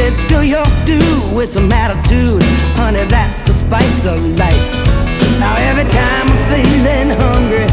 said, Spill your stew with some attitude. Honey, that's the spice of life. Now, every time I'm feeling hungry,